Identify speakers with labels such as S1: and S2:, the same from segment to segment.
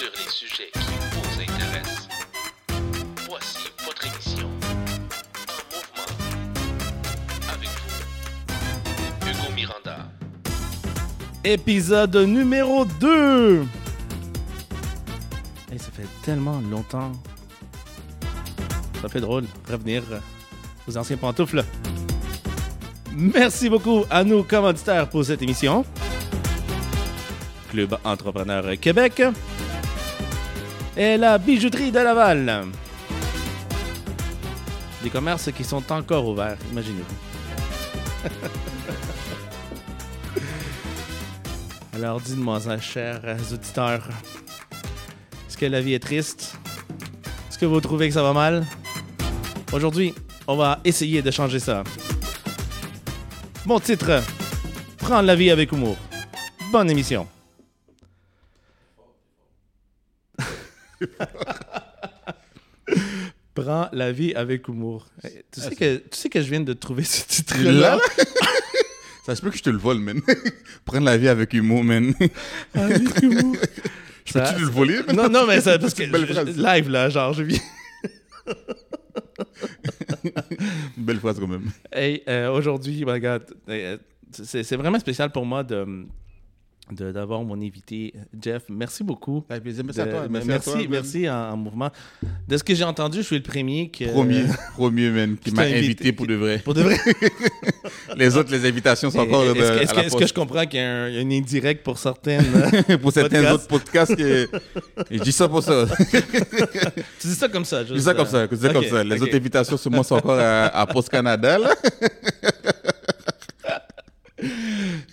S1: sur les sujets qui vous intéressent. Voici votre émission En mouvement. Avec vous, Hugo Miranda.
S2: Épisode numéro 2 Hey, ça fait tellement longtemps. Ça fait drôle, revenir aux anciens pantoufles. Merci beaucoup à nos commanditaires pour cette émission. Club Entrepreneur Québec et la bijouterie de Laval. Des commerces qui sont encore ouverts, imaginez-vous. Alors dites-moi chers auditeurs, est-ce que la vie est triste? Est-ce que vous trouvez que ça va mal? Aujourd'hui, on va essayer de changer ça. Mon titre, Prendre la vie avec humour. Bonne émission. Prends la vie avec humour. Hey, Tu sais, que, tu sais que je viens de trouver ce titre-là?
S3: Là? Ça se peut que je te le vole, man. Prendre la vie avec humour, man.
S2: Avec humour.
S3: Je peux-tu te le voler, man?
S2: Non, non, mais c'est parce que
S3: belle
S2: je-
S3: phrase.
S2: je- live, là, genre, je
S3: belle phrase, quand même.
S2: Hey, euh, aujourd'hui, my God, euh, c'est vraiment spécial pour moi de- d'avoir mon invité, Jeff. Merci beaucoup.
S3: Avec plaisir. Merci
S2: De-
S3: à toi.
S2: merci,
S3: Merci, à toi, man.
S2: merci en, en mouvement. De ce que j'ai entendu, je suis le premier que...
S3: Premier, premier, man, qui m'a
S2: invité-
S3: invité pour de vrai.
S2: Pour de vrai.
S3: Les autres, les invitations sont encore
S2: Est-ce
S3: de-
S2: que, est-ce
S3: à
S2: que- est-ce que je comprends qu'il y a un, y a indirect pour certaines...
S3: Pour certains
S2: podcasts?
S3: autres podcasts, que... je dis ça pour ça.
S2: tu dis ça comme ça,
S3: Je dis ça comme ça. Je dis ça comme ça. Les autres invitations, sur moi, sont encore à, à Post Canada, là.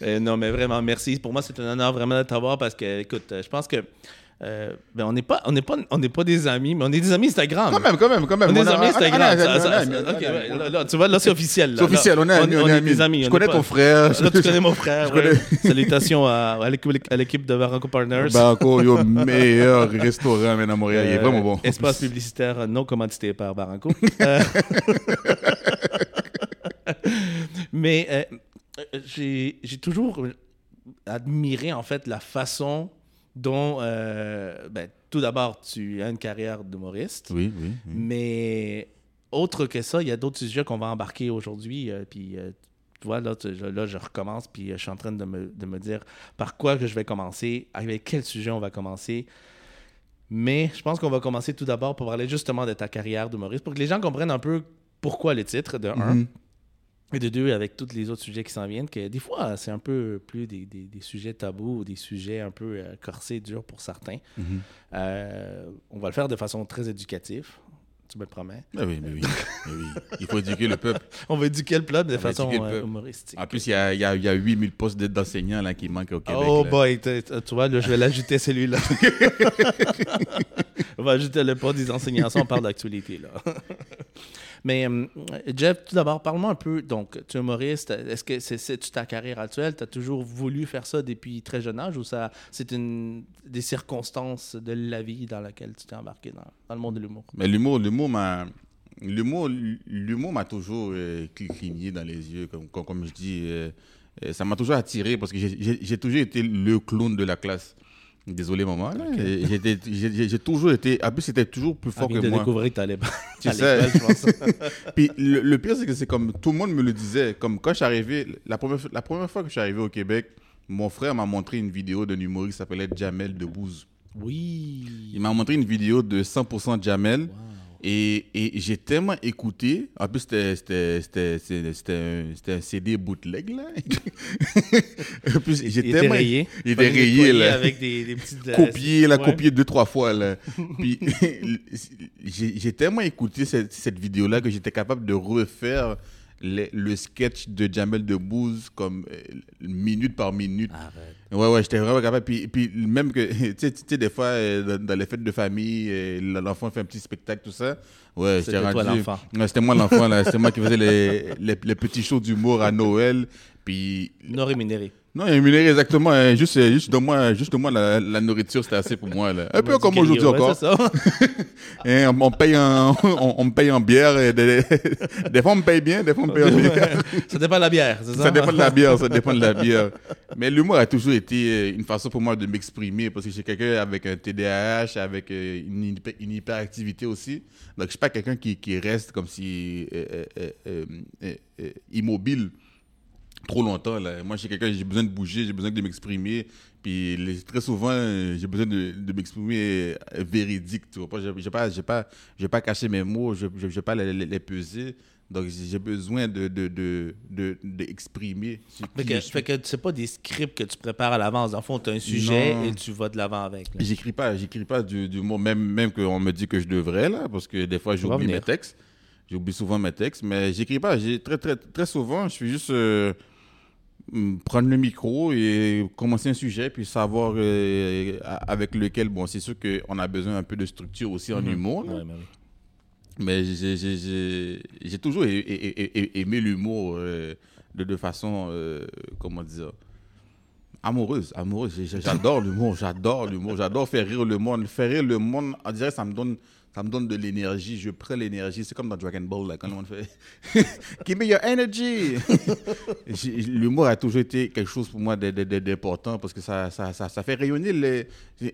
S2: Euh, non, mais vraiment, merci. Pour moi, c'est un honneur vraiment de t'avoir parce que, écoute, euh, je pense que euh, ben, on n'est pas, on n'est pas, on n'est pas des amis, mais on est des amis Instagram.
S3: Quand même, quand même, quand même.
S2: On est des amis
S3: on
S2: Instagram.
S3: on on on on on
S2: tu vois, là, c'est officiel.
S3: C'est officiel, on est amis, on est amis.
S2: des amis.
S3: Je
S2: on
S3: connais ton frère.
S2: Là, tu connais mon frère. Ouais. Salutations à, à l'équipe, de Barranco Partners.
S3: Barranco, yo, meilleur restaurant, à Montréal. Il est vraiment bon.
S2: Espace publicitaire non commandité par Barranco. Euh, Mais j'ai j'ai toujours admiré en fait la façon dont, euh, ben, tout d'abord, tu as une carrière d'humoriste,
S3: Oui, oui. oui.
S2: mais autre que ça, il y a d'autres sujets qu'on va embarquer aujourd'hui. euh, puis, euh, tu vois, là, tu- là, je recommence, puis euh, je suis en train de me, de me dire par quoi que je vais commencer, avec quel sujet on va commencer. Mais je pense qu'on va commencer tout d'abord pour parler justement de ta carrière d'humoriste, pour que les gens comprennent un peu pourquoi le titre, de un. Et de deux, avec tous les autres sujets qui s'en viennent, que des fois, c'est un peu plus des, des- des sujets tabous ou des sujets un peu euh, corsés, durs pour certains.
S3: Mhm.
S2: Euh, on va le faire de façon très éducative, tu me le promets.
S3: Ah oui, mais oui. mais oui. Il faut éduquer le peuple.
S2: On va éduquer le peuple de
S3: On
S2: façon euh, humoristique.
S3: En plus, il y a, y a, il y a 8000 postes d'enseignants là, qui manquent au Québec.
S2: oh
S3: là.
S2: boy, tu vois, là, je vais l'ajouter celui-là. on va ajouter le pas des enseignants, ça, on parle d'actualité, là. Mais euh, Jeff, tout d'abord, parle-moi un peu. Donc, tu es humoriste. Est-ce que c'est c'est ta carrière actuelle? Tu as toujours voulu faire ça depuis très jeune âge ou c'est une des circonstances de la vie dans laquelle tu t'es embarqué dans, le monde de l'humour?
S3: Mais l'humour, l'humour m'a, l'humour, m'a toujours euh, cli- cligné dans les yeux, comme, comme, je dis. euh, euh, ça m'a toujours attiré parce que j'ai toujours été le clown de la classe. Désolé, maman. j'étais- J'ai toujours été. En plus, c'était toujours plus fort que
S2: de
S3: moi.
S2: découvrir que tu allais
S3: Tu sais.
S2: l'école, je pense.
S3: Puis le, le pire, c'est que c'est comme tout le monde me le disait. Comme quand je suis arrivé, la première, fois- la première fois que je suis arrivé au Québec, mon frère m'a montré une vidéo d'un humoriste qui s'appelait Jamel Debbouze.
S2: Oui.
S3: Il m'a montré une vidéo de 100% Jamel.
S2: Wow.
S3: Et, et j'ai tellement écouté. En plus, c'était- un, un CD bootleg, là. en plus, j'ai tellement.
S2: rayé.
S3: Il était rayé, là.
S2: Avec des, des petites... euh,
S3: Copié, là,
S2: ouais.
S3: copié deux, trois fois, là. Puis, j'ai j'ai tellement écouté cette, cette vidéo-là que j'étais capable de refaire les- le sketch de Jamel Debbouze comme euh, minute par minute.
S2: Arrête.
S3: Ouais, ouais, j'étais vraiment capable. Puis, puis même que, tu sais, des fois, euh, dans, dans les fêtes de famille, euh, l'enfant fait un petit spectacle, tout ça. Ouais, j'étais rendu.
S2: l'enfant.
S3: Ouais, c'était moi l'enfant, là. C'était moi qui faisais les, les, les petits shows d'humour à Noël. Puis,
S2: Non rémunéré.
S3: Non, rémunéré exactement. hein, Juste, juste donne-moi juste donne-moi la, la nourriture, c'était assez pour moi. Là. Un peu comme aujourd'hui
S2: Ouais,
S3: encore.
S2: ça.
S3: Hein, on, on paye en, on, paye en bière. et des, des fois, on me paye bien, des fois, on me paye en bière.
S2: ça dépend de la bière, c'est ça?
S3: Ça dépend de la bière, ça dépend de la bière. Mais l'humour a toujours été euh, une façon pour moi de m'exprimer parce que je suis quelqu'un avec un TDAH, avec euh, une, hyper- une hyperactivité aussi. Donc, je suis pas quelqu'un qui, qui reste comme si euh, immobile trop longtemps. Là. Moi, je suis quelqu'un, j'ai besoin de bouger, j'ai besoin de m'exprimer. Puis les- très souvent, euh, j'ai besoin de, de m'exprimer euh, véridique. Tu vois pas, pas, pas, caché mes mots, je ne vais pas les, les- les peser. Donc, j'ai besoin de, de, de, de,
S2: Fait que,
S3: je suis.
S2: fait que c'est pas des scripts que tu prépares à l'avance. Le fond, tu as un sujet
S3: Non.
S2: et tu vas de l'avant avec.
S3: J'écris pas, j'écris pas du, du mot, même, même qu'on me dit que je devrais, là, parce que des fois, j'oublie mes textes. J'oublie souvent mes textes, mais j'écris pas. J'ai très, très, très souvent, je suis juste euh, mm, prendre le micro et commencer un sujet, puis savoir euh, avec lequel, bon, c'est sûr qu'on a besoin un peu de structure aussi en humour, là.
S2: Ouais, mais oui.
S3: Mais j'ai- toujours aimé l'humour euh, de, de façon, comment dire, amoureuse. amoureuse. J'adore l'humour, j'adore l'humour, j'adore faire rire le monde. Faire rire le monde, on dirait ça me donne, ça me donne de l'énergie. Je prends l'énergie. C'est comme dans Dragon Ball, là, quand monde fait Give me your energy. L'humour a toujours été quelque chose pour moi d'important parce que ça, ça, ça, ça fait rayonner les-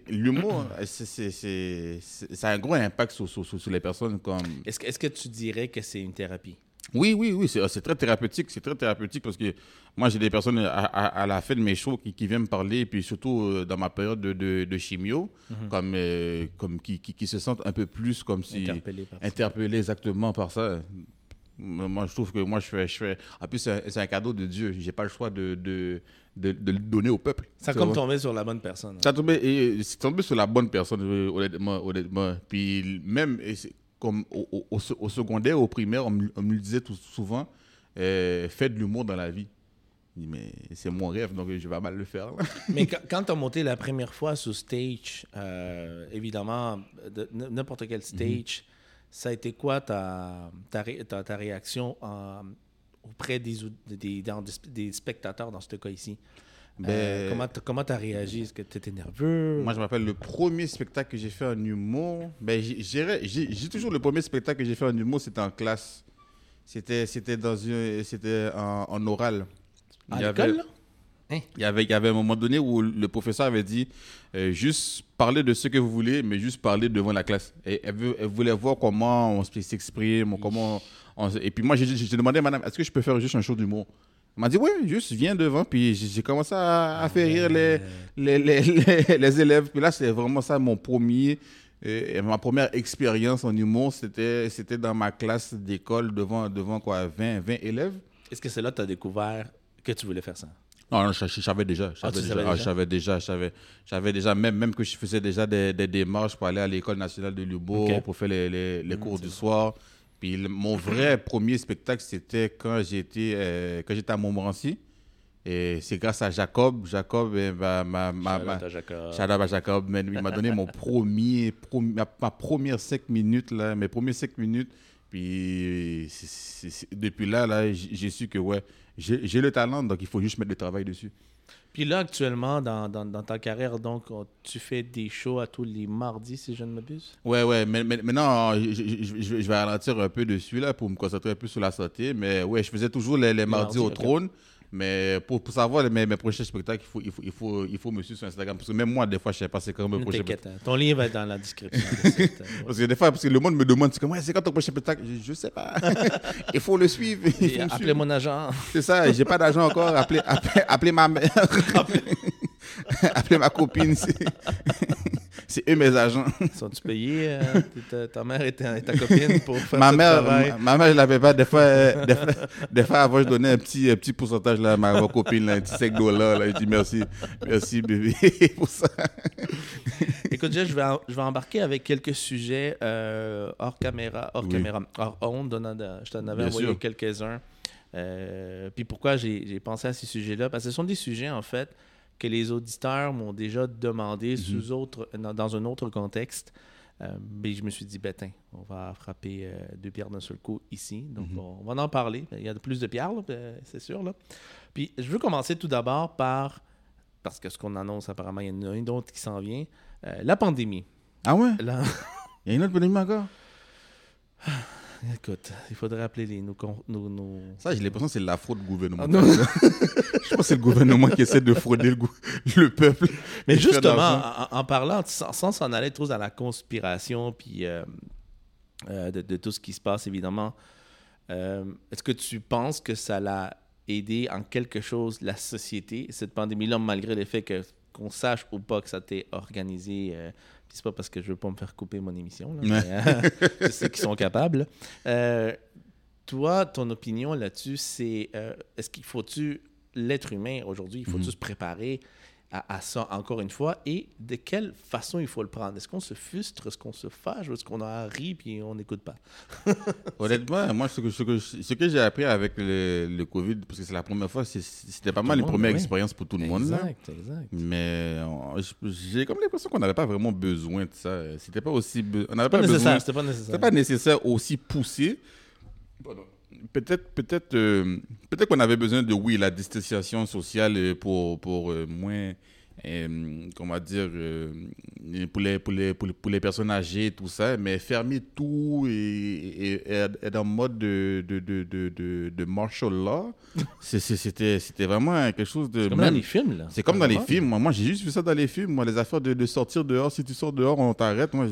S3: l'humour. Ça a un gros impact sur, sur, sur- les personnes comme.
S2: Est-ce que, est-ce que tu dirais que c'est une thérapie?
S3: Oui, oui, oui, c'est c'est très thérapeutique. C'est très thérapeutique parce que moi, j'ai des personnes à, à- à la fin de mes shows qui, qui viennent me parler, puis surtout euh, dans ma période de, de, de chimio, comme, euh, comme qui, qui, qui se sentent un peu plus comme si.
S2: Interpellé par ça.
S3: interpellés exactement par ça. Moi, je trouve que moi, je fais. Je fais... En plus, c'est un, cadeau de Dieu. J'ai pas le choix de, de, de, de le donner au peuple.
S2: Ça comme tombé sur la bonne personne.
S3: Ça a tombé, et tombé sur la bonne personne, euh, honnêtement. honnêtement. Puis même, comme au, au- au se- au secondaire, au primaire, on me, on me le disait tout souvent, euh, fais de l'humour dans la vie. Je dis, mais c'est mon rêve, donc je vais mal le faire. là.
S2: Mais quand, quand tu as monté la première fois sur stage, euh, évidemment, n'importe quel stage, ça a été quoi ta, ta, ré- ta- ta réaction en- auprès des, des, des spectateurs dans ce cas ici? Euh,
S3: Ben-
S2: comment tu comment as réagi? Est-ce que tu étais nerveux?
S3: Moi, je m'appelle le premier spectacle que j'ai fait en humour. Ben, j'ai- toujours le premier spectacle que j'ai fait en humour, c'était en classe. C'était c'était dans une, c'était en, en oral.
S2: à
S3: Il
S2: l'école, là?
S3: Il y, avait, il y avait un moment donné où le professeur avait dit euh, juste parler de ce que vous voulez, mais juste parler devant la classe. Et elle, veut- elle voulait voir comment on s'exprime, comment on Et puis moi, j'ai demandé madame, est-ce que je peux faire juste un show d'humour? Elle m'a dit, oui, juste viens devant. Puis j'ai commencé à, à faire rire les, les, les, les- les élèves. Puis là, c'est vraiment ça mon premier. euh, ma première expérience en humour, c'était c'était dans ma classe d'école devant, devant quoi, 20, 20 élèves.
S2: Est-ce que c'est là que tu as découvert que tu voulais faire ça?
S3: Non, non, je, je savais déjà. Je
S2: Ah,
S3: savais déjà. Ah,
S2: déjà?
S3: je savais déjà. Je savais, je savais déjà, même, même que je faisais déjà des, des démarches pour aller à l'École nationale de l'humour,
S2: Ok.
S3: pour faire les, les,
S2: Mmh,
S3: les cours du soir. Puis le- mon vrai premier spectacle, c'était quand j'étais euh, quand j'étais à Montmorency. Et c'est grâce à Jacob. Jacob, eh, ma, ma, ma, ma-
S2: Jacob.
S3: Jacob, man. Il m'a donné mon premier, prom- ma, ma première cinq minutes, là, mes premières cinq minutes. Puis c'est- c'est- c'est- depuis là, là j'ai su que ouais, j'ai j'ai le talent, donc il faut juste mettre le travail dessus.
S2: Puis là, actuellement, dans, dans, dans ta carrière, donc, on- tu fais des shows à tous les mardis, si je ne m'abuse?
S3: Ouais, ouais, mais, mais- maintenant, je, je- je- je- je vais ralentir un peu dessus là pour me concentrer un peu sur la santé. Mais ouais, je faisais toujours les, les mardis
S2: mardis,
S3: au trône. Mais pour, pour savoir mes, mes prochains spectacles, il faut, il, faut, il, faut, il faut me suivre sur Instagram. Parce que même moi, des fois, je sais pas c'est quand mes prochains
S2: T'inquiète, hein. ton lien va être dans la description. de cette, euh,
S3: Parce que des fois, parce que le monde me demande, c'est ouais, quand ton prochain spectacle? Je, je sais pas. il faut le suivre. Il faut
S2: Appelez
S3: suivre.
S2: mon agent.
S3: C'est ça, j'ai pas d'argent encore. Appelez, appelez, appelez ma mère. appelez ma copine. C'est, eux mes agents.
S2: Sont-tu payés, euh, ta, ta mère et ta, copine, pour faire
S3: Ma
S2: ce
S3: mère,
S2: travail?
S3: ma, ma mère, je l'avais pas. Des fois, euh, des fois, des fois, avant, je donnais un petit, un petit pourcentage là, à ma, copine, là, un petit 5 dollars. Là. Je dis merci, merci bébé pour ça.
S2: Écoute, je vais, je vais embarquer avec quelques sujets euh, hors caméra, hors
S3: Oui.
S2: caméra, hors onde. Je t'en avais
S3: Bien
S2: envoyé quelques-uns. Puis pourquoi j'ai j'ai pensé à ces sujets-là? Parce que ce sont des sujets, en fait, que les auditeurs m'ont déjà demandé
S3: Mhm.
S2: sous autre, dans, dans un autre contexte. Euh, mais je me suis dit, ben, tiens, on va frapper euh, deux pierres d'un seul coup ici. Donc,
S3: Mhm.
S2: on, on va en parler. Il y a plus de pierres, euh, c'est sûr. Là. Puis je veux commencer tout d'abord par, parce que ce qu'on annonce apparemment, il y en a une autre qui s'en vient, euh, la pandémie.
S3: Ah ouais? Il y a une autre pandémie encore?
S2: écoute, il faudrait appeler les, nos, nos, nos-
S3: Ça, j'ai l'impression que c'est la fraude
S2: Ah,
S3: gouvernementale.
S2: non.
S3: Je pense que c'est le gouvernement qui essaie de frauder le, le peuple.
S2: Mais justement, en, en parlant, sans s'en aller trop dans la conspiration, puis euh, euh, de, de tout ce qui se passe, évidemment, euh, est-ce que tu penses que ça l'a aidé en quelque chose la société, cette pandémie-là, malgré le fait que qu'on sache ou pas que ça t'est organisé c'est pas parce que je veux pas me faire couper mon émission, là, mais, euh, je sais qu'ils sont capables. Euh, toi, ton opinion là-dessus, c'est euh, est-ce qu'il faut-tu, l'être humain aujourd'hui, il faut-tu
S3: Mhm.
S2: se préparer à, à ça encore une fois et de quelle façon il faut le prendre? Est-ce qu'on se frustre, est-ce qu'on se fâche? Ou est-ce qu'on a ri puis on n'écoute pas?
S3: Honnêtement, moi, ce que, ce que, ce que j'ai appris avec le, le Covid, parce que c'est la première fois, c'était pas
S2: Tout
S3: mal une première expérience pour tout le monde.
S2: Exact, exact.
S3: Mais j'ai comme l'impression qu'on n'avait pas vraiment besoin de ça. C'était pas aussi. On n'avait
S2: Pas
S3: pas, besoin.
S2: c'était pas nécessaire.
S3: C'était pas nécessaire aussi poussé. Peut-être peut-être euh, peut-être qu'on avait besoin de oui la distanciation sociale euh, pour pour euh, moins comment dire euh, pour les pour les pour les, pour les personnes âgées tout ça mais fermer tout et, être en mode de de de de, de, martial law c'était vraiment quelque chose de
S2: comme
S3: même-
S2: dans les films, là.
S3: c'est comme dans les
S2: Vraiment.
S3: films. Moi, moi j'ai juste vu ça dans les films. Moi, les affaires de, de sortir dehors. Si tu sors dehors, on t'arrête. Moi,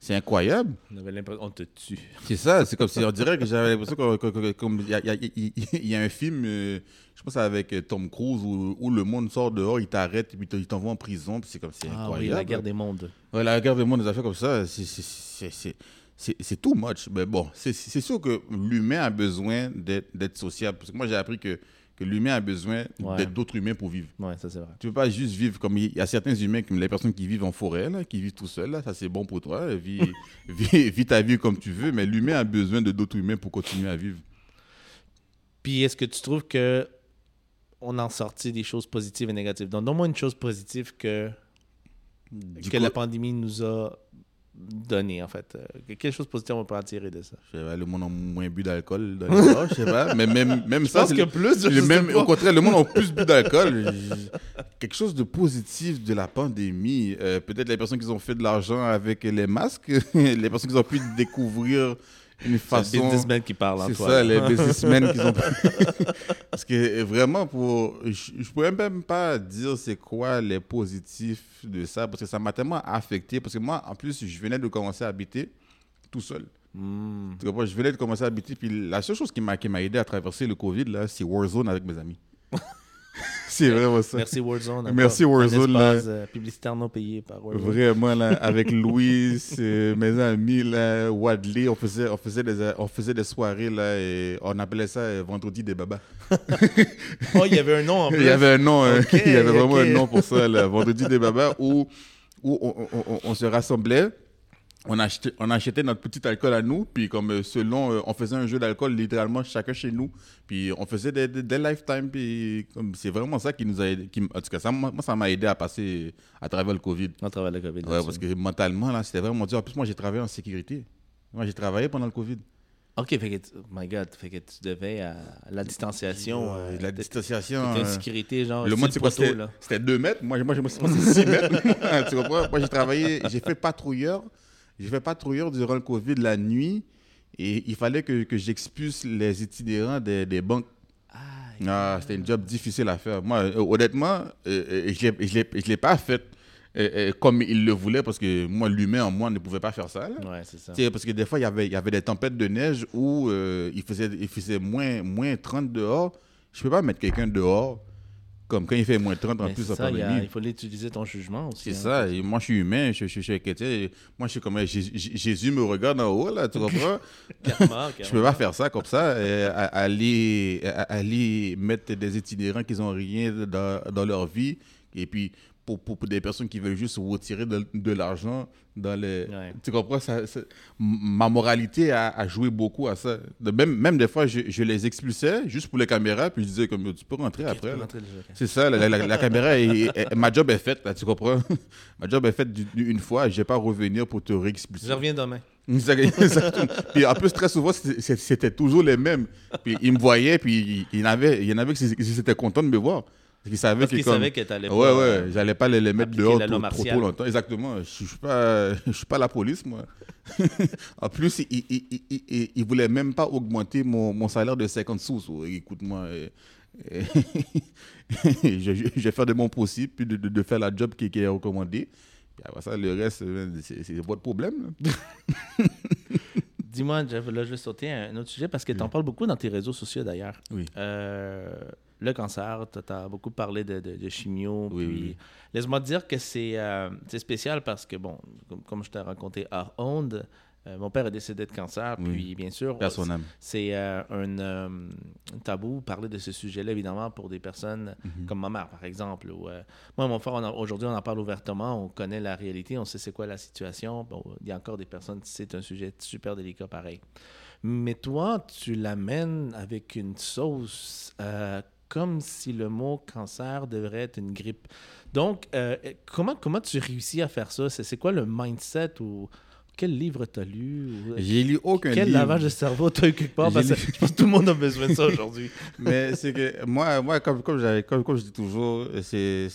S3: c'est incroyable.
S2: On avait l'impression on te tue.
S3: C'est ça. C'est comme si on dirait que j'avais l'impression que- que- que- comme il y y y y a un film, euh, je pense avec euh, Tom Cruise, où, où le monde sort dehors, il t'arrête, il t'envoie en prison. Puis c'est comme c'est
S2: Ah oui, la guerre des mondes.
S3: Ouais, la guerre des mondes, des affaires comme ça, c'est- too much. Mais bon, c'est sûr que l'humain a besoin d'être sociable. Parce que moi, j'ai appris que, que l'humain a besoin
S2: Ouais.
S3: d'autres humains pour vivre.
S2: Ouais, ça c'est vrai.
S3: Tu peux pas juste vivre comme il y a certains humains, comme les personnes qui vivent en forêt, là, qui vivent tout seuls, là, ça c'est bon pour toi. Vis, vis, vis ta vie comme tu veux, mais l'humain a besoin de d'autres humains pour continuer à vivre.
S2: Puis est-ce que tu trouves que on en sorti des choses positives et négatives? Donc, donne-moi une chose positive que,
S3: Du
S2: que
S3: coup,
S2: la pandémie nous a donné, en fait. Euh, Quelle chose positive on peut en tirer de ça?
S3: je sais pas, le monde a moins bu d'alcool dans les bars, je sais pas, mais même, même
S2: Je
S3: ça,
S2: pense
S3: c'est
S2: que
S3: le-
S2: plus, je
S3: même,
S2: pas.
S3: au contraire, le monde a plus bu d'alcool. Quelque chose de positif de la pandémie. Euh, Peut-être les personnes qui ont fait de l'argent avec les masques, les personnes qui ont pu découvrir une façon.
S2: businessman qui parle,
S3: C'est ça, les businessmen qui ont. Parce que vraiment, pour... je ne pourrais même pas dire c'est quoi les positifs de ça, parce que ça m'a tellement affecté. Parce que moi, en plus, je venais de commencer à habiter tout seul. Comprends? Je venais de commencer à habiter, puis la seule chose qui m'a qui m'a aidé à traverser le Covid, là, c'est Warzone avec mes amis. c'est vraiment ça.
S2: Merci Warzone.
S3: Merci, Warzone,
S2: Un espace, euh, publicitaire non payé par Warzone.
S3: Vraiment, là, avec Louis, euh, mes amis, là, Wadley, on faisait, on, faisait des, on faisait des soirées, là, et on appelait ça euh, Vendredi des babas.
S2: Oh, il y avait un nom en plus.
S3: Il y avait un nom, hein. Il y avait vraiment un nom pour ça, vendredi des babas, où, où on, on- on- on se rassemblait, on achetait, on achetait notre petit alcool à nous, puis comme euh, selon, euh, on faisait un jeu d'alcool littéralement chacun chez nous, puis on faisait des, des, des lifetime, puis comme c'est vraiment ça qui nous a aidé, qui, en tout cas, ça, moi, ça m'a aidé à passer à travers le Covid.
S2: On travaille le COVID.
S3: Ouais, parce que mentalement, là, c'était vraiment dur. En plus, moi, j'ai travaillé en sécurité. Moi, j'ai travaillé pendant le Covid.
S2: Ok, fait que, tu- oh my God, fait que tu devais à la distanciation. euh,
S3: la distanciation.
S2: t'étais en
S3: euh,
S2: sécurité, genre.
S3: Le monde, c'est quoi C'était c'était 2 mètres. Moi, moi, moi, c'est 6 mètres. tu comprends? Moi, j'ai travaillé, j'ai fait patrouilleur. J'ai fait patrouilleur durant le Covid la nuit. Et il fallait que, que j'expulse les itinérants des, des banques. Ah, c'était un job difficile à faire. Moi, euh, honnêtement, euh, euh, je ne l'ai- je pas fait euh, comme il le voulait parce que moi, l'humain en moi ne pouvait pas faire ça.
S2: Ouais, c'est ça.
S3: Parce que des fois, il y avait, il y avait des tempêtes de neige où il faisait, il faisait moins, moins 30 dehors. Je peux pas mettre quelqu'un dehors comme quand il fait moins 30 en
S2: Mais
S3: plus
S2: ça, a-
S3: pandémie.
S2: il faut utiliser ton jugement aussi.
S3: C'est
S2: hein.
S3: ça. Et moi, je suis humain. Je, je, je. Moi, je suis comme Jésus, me regarde en haut, là, tu comprends? Je peux pas faire ça comme ça. euh, aller, aller mettre des itinérants qui n'ont rien dans, dans leur vie. Et puis, pour, pour, pour des personnes qui veulent juste retirer de, de l'argent dans les.
S2: Ouais.
S3: Tu comprends? Ça, ça- m- ma moralité a, a joué beaucoup à ça. De même, même des fois, je, je les expulsais juste pour les caméras. Puis je disais, comme, tu peux rentrer après. C'est ça, la, la- la caméra, est- est- ma job est faite, là, tu comprends? ma job est faite une fois, je vais pas revenir pour te réexpulser.
S2: Je reviens demain.
S3: Puis en plus, très souvent, c'était- toujours les mêmes. Puis ils me voyaient, puis il y en avait, il y en avait qui étaient contents de me voir. Parce qu'ils savaient
S2: Parce
S3: que
S2: qu'ils
S3: comme-
S2: savaient que t'allais
S3: Ouais,
S2: pas,
S3: ouais, j'allais pas les, les mettre dehors trop, trop, longtemps. Exactement. Je suis pas, je suis pas la police, moi. en plus, ils il, il, il, il- ils voulaient même pas augmenter mon, mon salaire de 50 sous. So, Écoute-moi, euh, euh, je, je- je vais faire de mon possible, puis de, de, de faire la job qui, qui est recommandée. Puis après ça, le reste, euh, c'est votre problème.
S2: Dis-moi, Jeff, là, je vais sauter à un autre sujet parce que tu en parles beaucoup dans tes réseaux sociaux d'ailleurs.
S3: Oui.
S2: Euh, le cancer, tu as beaucoup parlé de, de, de chimio.
S3: Oui,
S2: puis
S3: oui.
S2: Laisse-moi te dire que c'est euh, spécial parce que, bon, comme, comme je t'ai raconté hors onde, euh, mon père est décédé de cancer.
S3: Oui.
S2: Puis, bien sûr, c'est euh, un, euh, tabou parler de ce sujet-là, évidemment, pour des personnes
S3: Mhm.
S2: comme ma mère, par exemple. Moi, mon frère, aujourd'hui, on en parle ouvertement, on connaît la réalité, on sait c'est quoi la situation. Bon, il y a encore des personnes, c'est un sujet super délicat pareil. Mais toi, tu l'amènes avec une sauce comme si le mot cancer devrait être une grippe. Donc, comment, comment tu réussis à faire ça? C'est c'est quoi le mindset ou quel livre tu as lu? ou-
S3: J'ai lu aucun
S2: quel
S3: livre.
S2: lavage de cerveau tu as eu quelque part? Parce que je pense que tout le monde a besoin de ça aujourd'hui.
S3: Mais c'est que moi, moi comme, comme, comme, comme je dis toujours, c'est-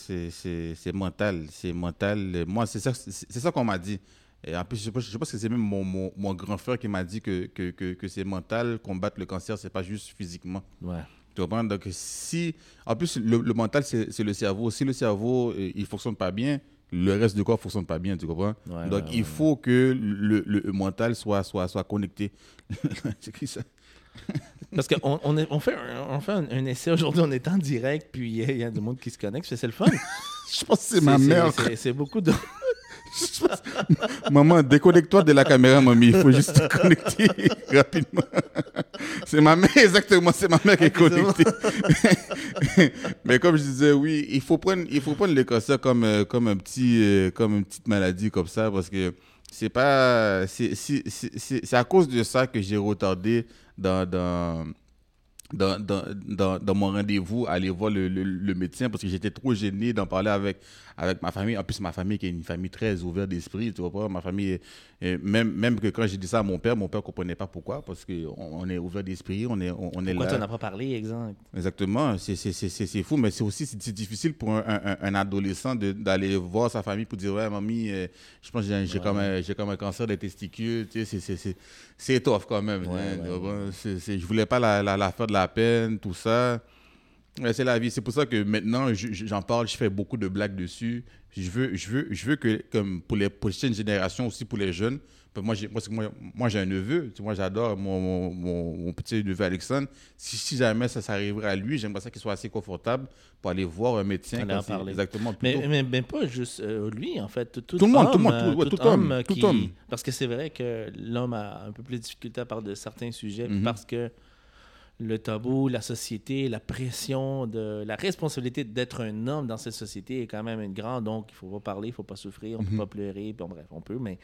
S3: mental. C'est mental. Moi, c'est ça, ça qu'on m'a dit. Et en plus, je, pense- je pense que c'est même mon, mon, mon grand frère qui m'a dit que, que, que, que c'est mental. Combattre le cancer, c'est pas juste physiquement.
S2: Ouais.
S3: Tu comprends? Donc, si. En plus, le, le mental, c'est c'est le cerveau. Si le cerveau, euh, il fonctionne pas bien, le reste du corps fonctionne pas bien. Tu comprends?
S2: Ouais,
S3: Donc,
S2: ouais,
S3: il
S2: ouais,
S3: faut que le, le mental soit, soit, soit connecté. c'est qui ça?
S2: Parce qu'on on on fait, un, on fait un, un essai aujourd'hui, on est en direct, puis il y y, a du monde qui se connecte, c'est le fun.
S3: Je pense que c'est ma mère.
S2: C'est beaucoup de.
S3: Maman, déconnecte-toi de la caméra, mamie. Il faut juste te connecter rapidement. C'est ma mère, exactement. C'est ma mère qui est connectée. Mais comme je disais, oui, il faut prendre, il faut prendre le cancer comme, euh, comme, un petit, euh, comme une petite maladie comme ça parce que c'est pas. C'est à cause de ça que j'ai retardé dans. dans dans, dans, dans, dans mon rendez-vous, aller voir le, le, le médecin parce que j'étais trop gêné d'en parler avec, avec ma famille. En plus, ma famille qui est une famille très ouverte d'esprit, tu vois? Ma famille, même, même que quand j'ai dit ça à mon père, mon père ne comprenait pas pourquoi parce qu'on on est ouvert d'esprit, on est, on, on est
S2: Pourquoi tu n'en as pas parlé, exemple?
S3: Exactement, c'est fou, mais c'est aussi c'est difficile pour un, un- un adolescent d'aller voir sa famille pour dire Ouais, mamie, euh, je pense que j'ai j'ai comme, un- comme un cancer des testicules. Tu sais, c'est- tough quand même.
S2: Ouais,
S3: hein,
S2: ouais,
S3: je voulais pas la, la, la faire de la peine, tout ça. C'est la vie. C'est pour ça que maintenant, je- je- j'en parle, je fais beaucoup de blagues dessus. Je veux, je veux, je veux que, comme pour les prochaines générations, aussi pour les jeunes, que moi, j'ai, moi, moi, j'ai un neveu. Moi, j'adore mon, mon, mon- mon petit neveu Alexandre. Si, si jamais ça s'arriverait à lui, j'aimerais ça qu'il soit assez confortable pour aller voir un médecin. Quand
S2: en.
S3: Exactement.
S2: Mais, mais, mais pas juste euh, lui, en fait. Tout,
S3: Tout le monde, tout le monde,
S2: euh,
S3: tout- tout homme, tout
S2: qui-
S3: homme.
S2: Parce que c'est vrai que l'homme a un peu plus de difficulté à parler de certains sujets
S3: Mhm.
S2: parce que le tabou, la société, la pression, de la responsabilité d'être un homme dans cette société est quand même une grande. Donc, il faut pas parler, il faut pas souffrir, on
S3: Mhm.
S2: peut pas pleurer. Bon, bref, on peut, mais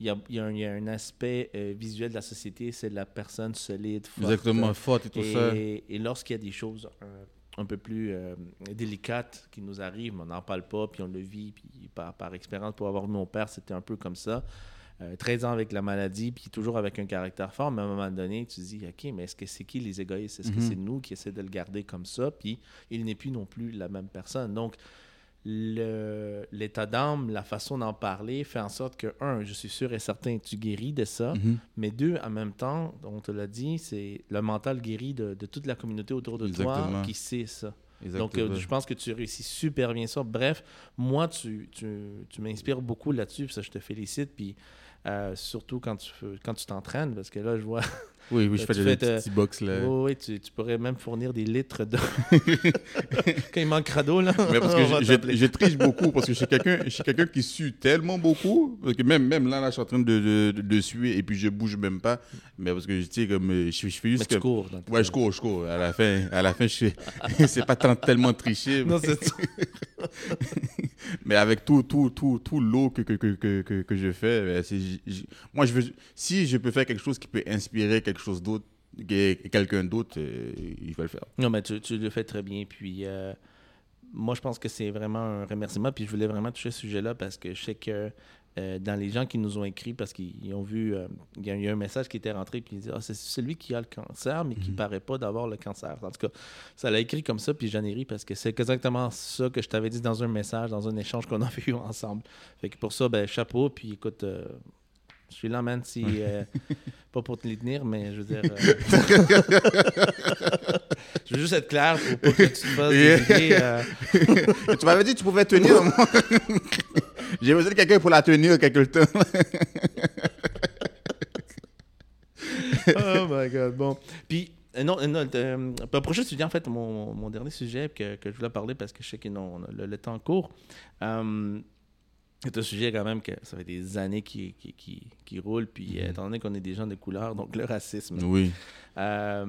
S2: il y a, il y a un, il y a un aspect euh, visuel de la société, c'est la personne solide, forte.
S3: Exactement, forte et tout ça.
S2: Et, et lorsqu'il y a des choses euh, un peu plus euh, délicates qui nous arrivent, on n'en parle pas, puis on le vit, puis par, par expérience, pour avoir vu mon père, c'était un peu comme ça. Euh, 13 ans avec la maladie, puis toujours avec un caractère fort, mais à un moment donné, tu te dis, OK, mais est-ce que c'est qui les égoïstes? Est-ce que
S3: Mhm.
S2: c'est nous qui essaient de le garder comme ça? Puis il n'est plus non plus la même personne. Donc, l'état d'âme, la façon d'en parler fait en sorte que, un, je suis sûr et certain, tu guéris de ça.
S3: Mhm.
S2: Mais deux, en même temps, on te l'a dit, c'est le mental guéri de, de toute la communauté autour de toi qui sait ça. Donc, euh, je pense que tu réussis super bien ça. Bref, moi, tu, tu, tu m'inspires beaucoup là-dessus, puis ça, je te félicite. Puis euh, surtout quand tu quand tu t'entraînes, parce que là, je vois.
S3: Oui, oui, je
S2: tu
S3: fais des petits box là.
S2: Oui, oui, tu, tu pourrais même fournir des litres de. quand il manquera d'eau, là.
S3: Mais parce que je, je, triche beaucoup, parce que je suis quelqu'un suis quelqu'un qui sue tellement beaucoup, parce que même, même là, là, je suis en train de, de, de suer et puis je bouge même pas. Mais parce que je sais, comme euh, je, je fais
S2: Mais
S3: juste
S2: tu
S3: que.
S2: cours.
S3: Ouais, je cours, je cours. À la fin, à la fin je fais. c'est pas tant- tellement triché.
S2: Non,
S3: mais-
S2: c'est
S3: mais avec tout, tout, tout, tout l'eau que, que, que, que, que, je fais, ben, moi, je veux, si je peux faire quelque chose qui peut inspirer quelque chose d'autre, que- quelqu'un d'autre, euh, il va le faire.
S2: Non, mais tu, tu le fais très bien. Puis, euh, moi, je pense que c'est vraiment un remerciement. Puis, je voulais vraiment toucher ce sujet-là parce que je sais que euh, dans les gens qui nous ont écrit parce qu'ils ont vu, euh, il y a eu un message qui était rentré puis ils disaient ah, c'est celui qui a le cancer mais qui
S3: Mhm.
S2: paraît pas d'avoir le cancer. En tout cas, ça l'a écrit comme ça puis j'en ai ri parce que c'est exactement ça que je t'avais dit dans un message, dans un échange qu'on avait eu ensemble. Fait que pour ça, ben chapeau puis écoute. euh, je suis là, man, si. euh, pas pour te les tenir, mais je veux dire. euh, je veux juste être clair pour pas que tu te fasses des idées, euh,
S3: tu m'avais dit que tu pouvais tenir. moi. J'ai besoin de quelqu'un pour la tenir quelque temps.
S2: oh my god, bon. Puis, non, non le prochain sujet, en fait, mon, mon dernier sujet que, que je voulais parler parce que je sais que non, le, le temps court. C'est un sujet quand même que ça fait des années qui, qui, qui, qui roule. Puis, euh, étant donné qu'on est des gens de couleur, donc le racisme.
S3: Oui.
S2: Euh,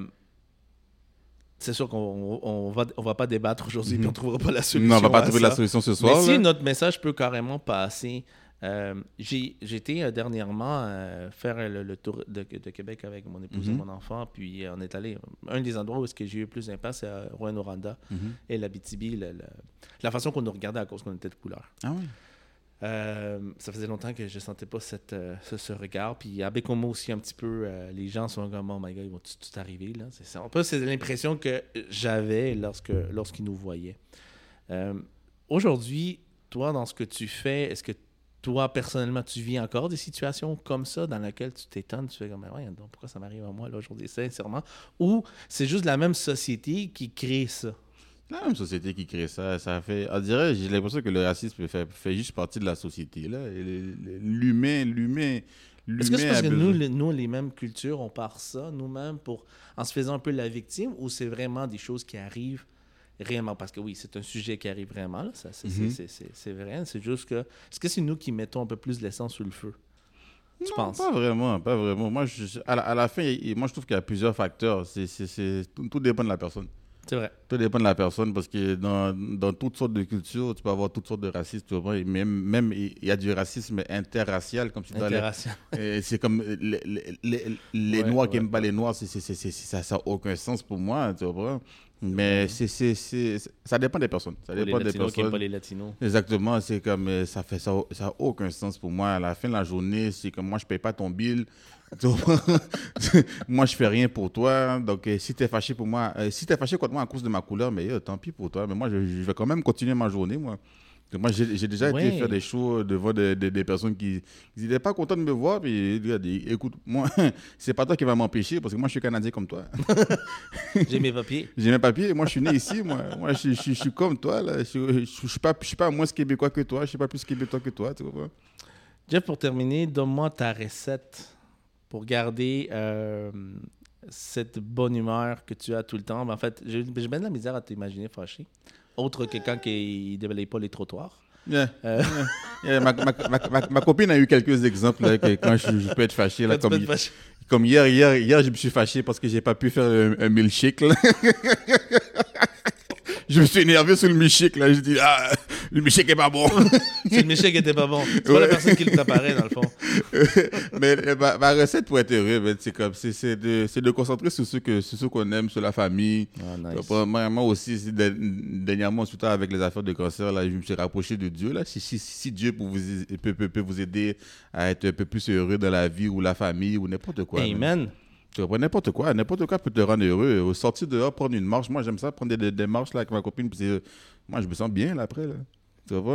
S2: c'est sûr qu'on on va, on va pas débattre aujourd'hui, puis on
S3: Mhm.
S2: trouvera pas la solution.
S3: Non, on va pas trouver
S2: ça.
S3: la solution ce soir.
S2: Mais si notre message peut carrément passer. euh, été euh, dernièrement euh, faire le, le tour de, de Québec avec mon épouse et
S3: Mhm.
S2: mon enfant, puis euh, on est allé. Un des endroits où est-ce que j'ai eu le plus d'impact, c'est à Rouen-Noranda
S3: Mhm.
S2: et la BTB, la façon qu'on nous regardait à cause qu'on était de couleur.
S3: Ah oui.
S2: Euh, ça faisait longtemps que je sentais pas cette, euh, ce, regard. Puis à Bécomo aussi, un petit peu, euh, les gens sont comme, oh my god, ils vont tout, arriver. Là. C'est. Un peu, c'est l'impression que j'avais lorsque, lorsqu'ils nous voyaient. Aujourd'hui, toi, dans ce que tu fais, est-ce que toi, personnellement, tu vis encore des situations comme ça dans lesquelles tu t'étonnes, tu fais comme, ouais, donc pourquoi ça m'arrive à moi là, aujourd'hui, sincèrement? Ou c'est juste la même société qui crée ça?
S3: La même société qui crée ça, ça fait. On dirait, j'ai l'impression que le racisme fait, fait juste partie de la société. là. L'humain, l'humain,
S2: Est-ce que c'est parce que nous, les, nous, les mêmes cultures, on part ça nous-mêmes pour en se faisant un peu la victime ou c'est vraiment des choses qui arrivent réellement? Parce que oui, c'est un sujet qui arrive vraiment, c'est, c'est- c'est vrai. C'est juste que. Est-ce que c'est nous qui mettons un peu plus l'essence sur le feu? Tu
S3: Non,
S2: penses?
S3: Pas vraiment, pas vraiment. Moi, je, à, la, à la fin, moi, je trouve qu'il y a plusieurs facteurs. C'est, tout dépend de la personne.
S2: C'est vrai.
S3: Tout dépend de la personne parce que dans, dans toutes sortes de cultures, tu peux avoir toutes sortes de racisme. tu vois. Et même, même il y a du racisme interracial, comme tu dis. Et c'est comme les, les, les- les
S2: Ouais,
S3: Noirs qui
S2: ouais,
S3: n'aiment pas les Noirs, ça n'a aucun sens pour moi, tu vois. Mais c'est, c'est, ça dépend des personnes. Ça
S2: Ou les
S3: dépend des
S2: latinos qui n'aiment
S3: personnes.
S2: pas les latinos.
S3: Exactement, c'est comme euh, ça fait ça, ça a aucun sens pour moi. À la fin de la journée, c'est comme moi je paye pas ton bill. Moi je fais rien pour toi. Donc euh, si tu es fâché pour moi, euh, si tu es fâché contre moi à cause de ma couleur, mais euh, tant pis pour toi. Mais moi je, je vais quand même continuer ma journée moi. Donc, moi j'ai déjà
S2: Ouais.
S3: été faire des shows devant des, des- des personnes qui n'étaient pas contentes de me voir puis écoute moi c'est pas toi qui va m'empêcher parce que moi je suis canadien comme toi.
S2: J'ai mes papiers.
S3: J'ai mes papiers, moi je suis né ici, moi. Moi je, je- je suis comme toi, là. Je, je suis pas, je suis pas moins québécois que toi, je suis pas plus québécois que toi, tu vois.
S2: Jeff, pour terminer, donne-moi ta recette pour garder euh, cette bonne humeur que tu as tout le temps. Mais en fait, j'ai bien de la misère à t'imaginer fâché. Autre que quand il ne pas les trottoirs.
S3: Yeah.
S2: Euh,
S3: Yeah, ma, ma, ma, ma- copine a eu quelques exemples là, que quand je, je peux être fâché. Là, comme, comme hier, hier, hier, je me suis fâché parce que j'ai pas pu faire un, un milkshake. Là. je me suis énervé sur le milkshake. Là. Je dis, ah, le milkshake est pas bon.
S2: C'est le Michel qui était pas bon. C'est pas la personne qui le préparait, dans le fond.
S3: mais euh, ma, ma recette pour être heureux, ben, c'est comme, c'est, de, c'est de concentrer sur ce que, sur ce qu'on aime, sur la famille.
S2: Ah, nice.
S3: Moi, aussi, de- dernièrement, surtout avec les affaires de cancer, là, je me suis rapproché de Dieu. Là. Si, si, si Dieu peut vous, peut, peut, peut vous aider à être un peu plus heureux dans la vie ou la famille ou n'importe quoi. même.
S2: Amen.
S3: Tu comprends? N'importe quoi. N'importe quoi peut te rendre heureux. Au sortir dehors, prendre une marche. Moi, j'aime ça, prendre des, marches là, avec ma copine. puis moi, je me sens bien là, après. Là.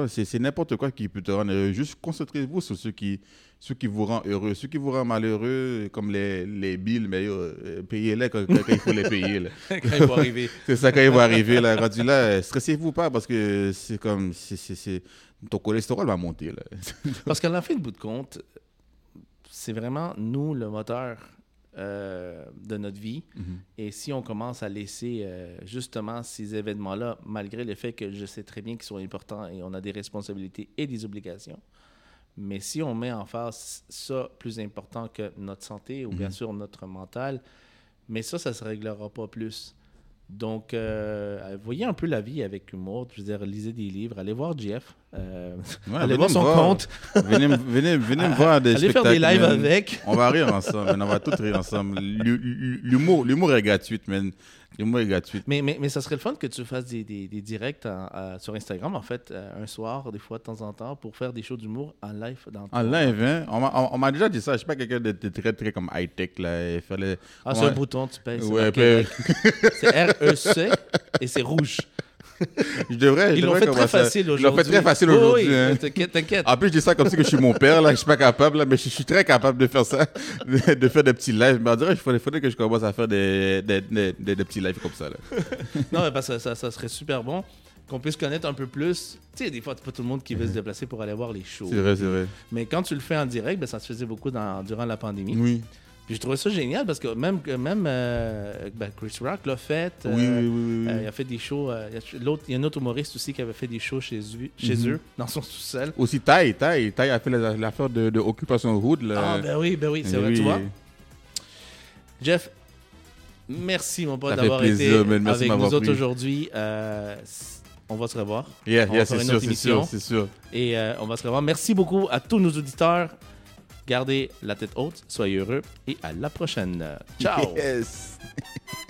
S3: C'est, n'importe quoi qui peut te rendre heureux. Juste concentrez-vous sur ce qui, ce qui vous rend heureux. Ce qui vous rend malheureux, comme les, les billes, mais euh, payez-les quand, quand- il faut les payer. là.
S2: quand il va arriver.
S3: C'est ça quand il va arriver. Là. Rendu là, euh, stressez-vous pas parce que c'est comme. c'est ton cholestérol va monter. Là.
S2: Parce qu'à la fin de bout de compte, c'est vraiment nous le moteur euh, de notre vie. Et si on commence à laisser euh, justement ces événements-là, malgré le fait que je sais très bien qu'ils sont importants et on a des responsabilités et des obligations, mais si on met en face ça plus important que notre santé ou bien sûr notre mental, mais ça, ça ne se réglera pas plus. Donc, euh, voyez un peu la vie avec humour. Je veux dire, lisez des livres, allez voir Jeff. Euh,
S3: Ouais,
S2: allez son
S3: voir.
S2: compte.
S3: Venez, me- venez, venez me voir des
S2: Allez faire des
S3: spectacles,
S2: lives
S3: man.
S2: avec.
S3: On va rire ensemble, man. on va tout rire ensemble. L'hu- L'humour, l'humour est gratuit, man. L'humour est gratuit.
S2: Mais, mais, mais ça serait le fun que tu fasses des, des, des directs en- euh, sur Instagram, en fait, euh, un soir, des fois, de temps en temps, pour faire des shows d'humour en live. Dans
S3: En live, hein? On m'a- déjà dit ça. Je suis pas quelqu'un de, de très, très comme high-tech, là.
S2: Ah, c'est un bouton, tu payes.
S3: Ouais.
S2: C'est R-E-C et c'est rouge.
S3: Je devrais, je
S2: Ils l'ont
S3: devrais
S2: fait très
S3: commencer à-
S2: facile
S3: Ils l'ont
S2: aujourd'hui.
S3: fait très facile
S2: Oui,
S3: aujourd'hui.
S2: oui,
S3: hein.
S2: T'inquiète, t'inquiète.
S3: En plus, je dis ça comme si que je suis mon père, là. Je suis pas capable, là, mais je, je suis très capable de faire ça, de, de faire des petits lives. Mais on dirait qu'il faudrait, faudrait que je commence à faire des, des, des, des- des petits lives comme ça, là.
S2: Non, mais parce que ça, ça serait super bon qu'on puisse connaître un peu plus. Tu sais, des fois, c'est pas tout le monde qui veut se déplacer pour aller voir les shows.
S3: C'est vrai, c'est vrai.
S2: Mais quand tu le fais en direct, ben, ça se faisait beaucoup dans- durant la pandémie.
S3: Oui.
S2: Je trouvais ça génial parce que même, même euh, ben, Chris Rock l'a fait.
S3: Oui,
S2: euh,
S3: oui, oui, oui.
S2: euh, il a fait des shows. euh, il y a- l'autre- il y a un autre humoriste aussi qui avait fait des shows chez, eux- chez
S3: Mhm.
S2: eux, dans son sous-sol.
S3: Aussi, Taille, Taille. Taille a fait la- l'affaire de, de Occupation Hood, là.
S2: Ah, ben oui, ben oui, c'est
S3: Eh
S2: vrai, tu vois. Jeff, merci, mon pote, d'avoir été avec nous autres aujourd'hui. On va se revoir.
S3: Yeah, yeah, c'est sûr, c'est sûr, sûr.
S2: Et euh, on va se revoir. Merci beaucoup à tous nos auditeurs. Gardez la tête haute, soyez heureux et à la prochaine. Ciao!